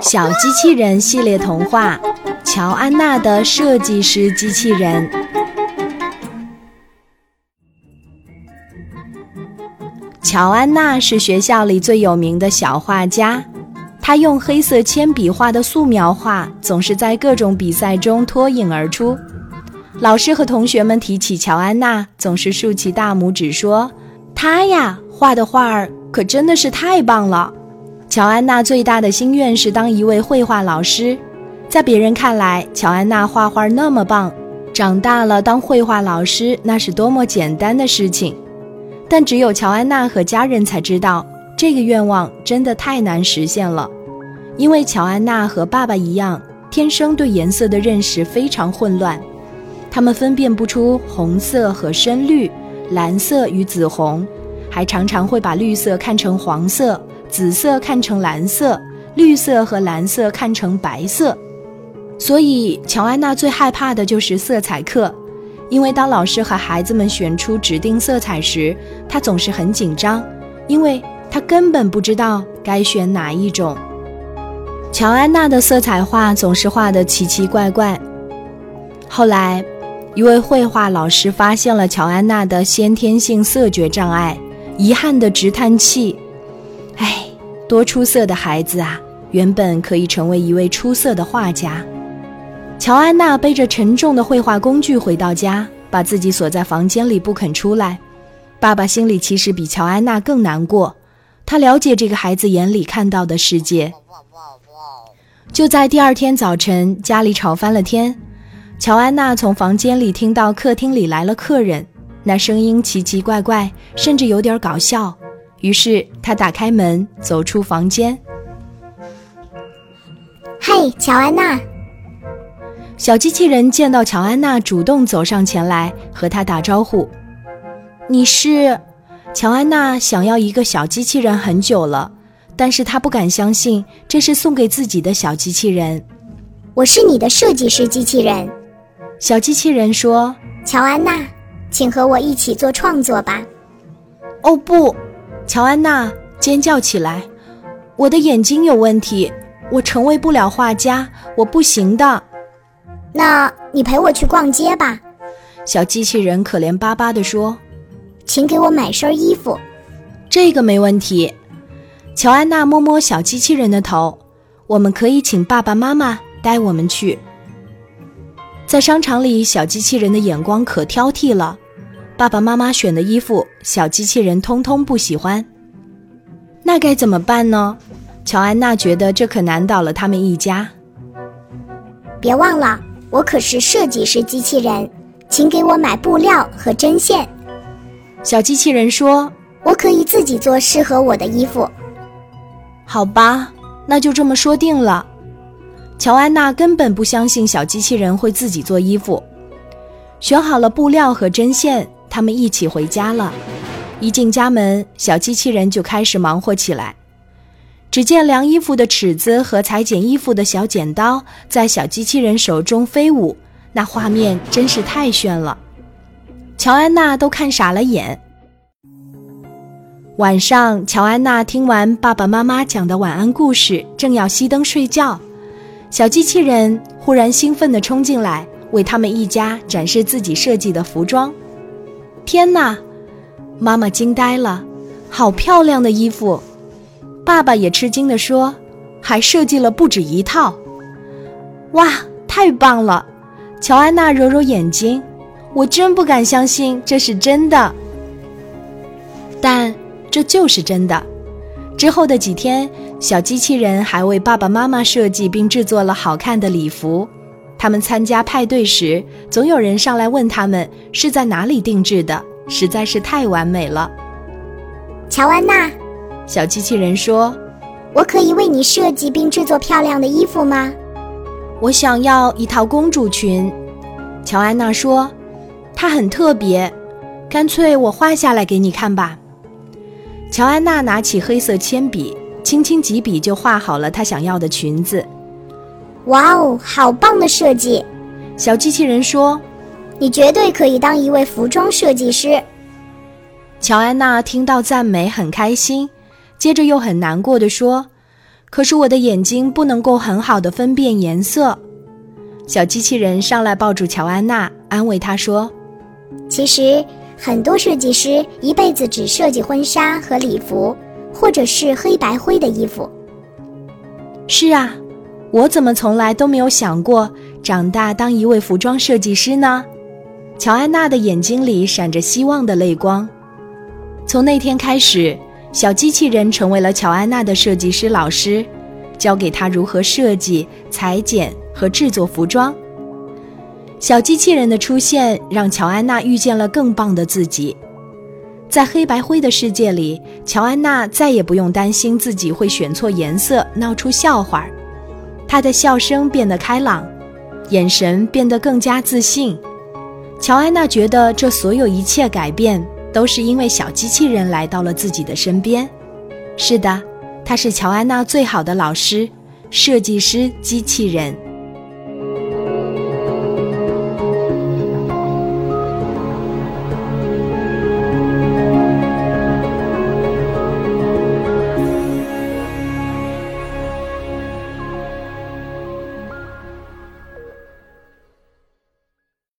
小机器人系列童话：乔安娜的设计师机器人。乔安娜是学校里最有名的小画家，她用黑色铅笔画的素描画总是在各种比赛中脱颖而出。老师和同学们提起乔安娜，总是竖起大拇指说：“她呀，画的画儿可真的是太棒了。”乔安娜最大的心愿是当一位绘画老师，在别人看来，乔安娜画画那么棒，长大了当绘画老师那是多么简单的事情。但只有乔安娜和家人才知道，这个愿望真的太难实现了，因为乔安娜和爸爸一样，天生对颜色的认识非常混乱，他们分辨不出红色和深绿、蓝色与紫红，还常常会把绿色看成黄色。紫色看成蓝色，绿色和蓝色看成白色，所以乔安娜最害怕的就是色彩课，因为当老师和孩子们选出指定色彩时，她总是很紧张，因为她根本不知道该选哪一种。乔安娜的色彩画总是画得奇奇怪怪。后来，一位绘画老师发现了乔安娜的先天性色觉障碍，遗憾地直叹气。唉，多出色的孩子啊！原本可以成为一位出色的画家。乔安娜背着沉重的绘画工具回到家，把自己锁在房间里不肯出来。爸爸心里其实比乔安娜更难过，他了解这个孩子眼里看到的世界。就在第二天早晨，家里吵翻了天。乔安娜从房间里听到客厅里来了客人，那声音奇奇怪怪，甚至有点搞笑。于是他打开门，走出房间。嘿，乔安娜！小机器人见到乔安娜，主动走上前来和她打招呼。你是？乔安娜想要一个小机器人很久了，但是她不敢相信这是送给自己的小机器人。我是你的设计师机器人。小机器人说：“乔安娜，请和我一起做创作吧。”哦不！乔安娜尖叫起来：“我的眼睛有问题，我成为不了画家，我不行的。”那你陪我去逛街吧。”小机器人可怜巴巴地说：“请给我买身衣服。”这个没问题。乔安娜摸摸小机器人的头：“我们可以请爸爸妈妈带我们去。”在商场里，小机器人的眼光可挑剔了。爸爸妈妈选的衣服，小机器人通通不喜欢。那该怎么办呢？乔安娜觉得这可难倒了他们一家。别忘了，我可是设计师机器人，请给我买布料和针线。小机器人说：“我可以自己做适合我的衣服。”好吧，那就这么说定了。乔安娜根本不相信小机器人会自己做衣服。选好了布料和针线。他们一起回家了。一进家门，小机器人就开始忙活起来。只见量衣服的尺子和裁剪衣服的小剪刀在小机器人手中飞舞，那画面真是太炫了。乔安娜都看傻了眼。晚上，乔安娜听完爸爸妈妈讲的晚安故事，正要熄灯睡觉，小机器人忽然兴奋地冲进来，为他们一家展示自己设计的服装。天哪！妈妈惊呆了，好漂亮的衣服！爸爸也吃惊地说：“还设计了不止一套。”哇，太棒了！乔安娜揉揉眼睛，我真不敢相信这是真的。但这就是真的。之后的几天，小机器人还为爸爸妈妈设计并制作了好看的礼服。他们参加派对时，总有人上来问他们是在哪里定制的，实在是太完美了。乔安娜，小机器人说：“我可以为你设计并制作漂亮的衣服吗？”我想要一套公主裙。乔安娜说：“它很特别，干脆我画下来给你看吧。”乔安娜拿起黑色铅笔，轻轻几笔就画好了她想要的裙子。哇哦，好棒的设计！小机器人说：“你绝对可以当一位服装设计师。”乔安娜听到赞美很开心，接着又很难过的说：“可是我的眼睛不能够很好的分辨颜色。小机器人上来抱住乔安娜，安慰她说：“其实很多设计师一辈子只设计婚纱和礼服，或者是黑白灰的衣服。”是啊，我怎么从来都没有想过长大当一位服装设计师呢？乔安娜的眼睛里闪着希望的泪光。从那天开始，小机器人成为了乔安娜的设计师老师，教给她如何设计、裁剪。和制作服装，小机器人的出现让乔安娜遇见了更棒的自己。在黑白灰的世界里，乔安娜再也不用担心自己会选错颜色闹出笑话，他的笑声变得开朗，眼神变得更加自信。乔安娜觉得这所有一切改变都是因为小机器人来到了自己的身边。是的，他是乔安娜最好的老师——设计师机器人。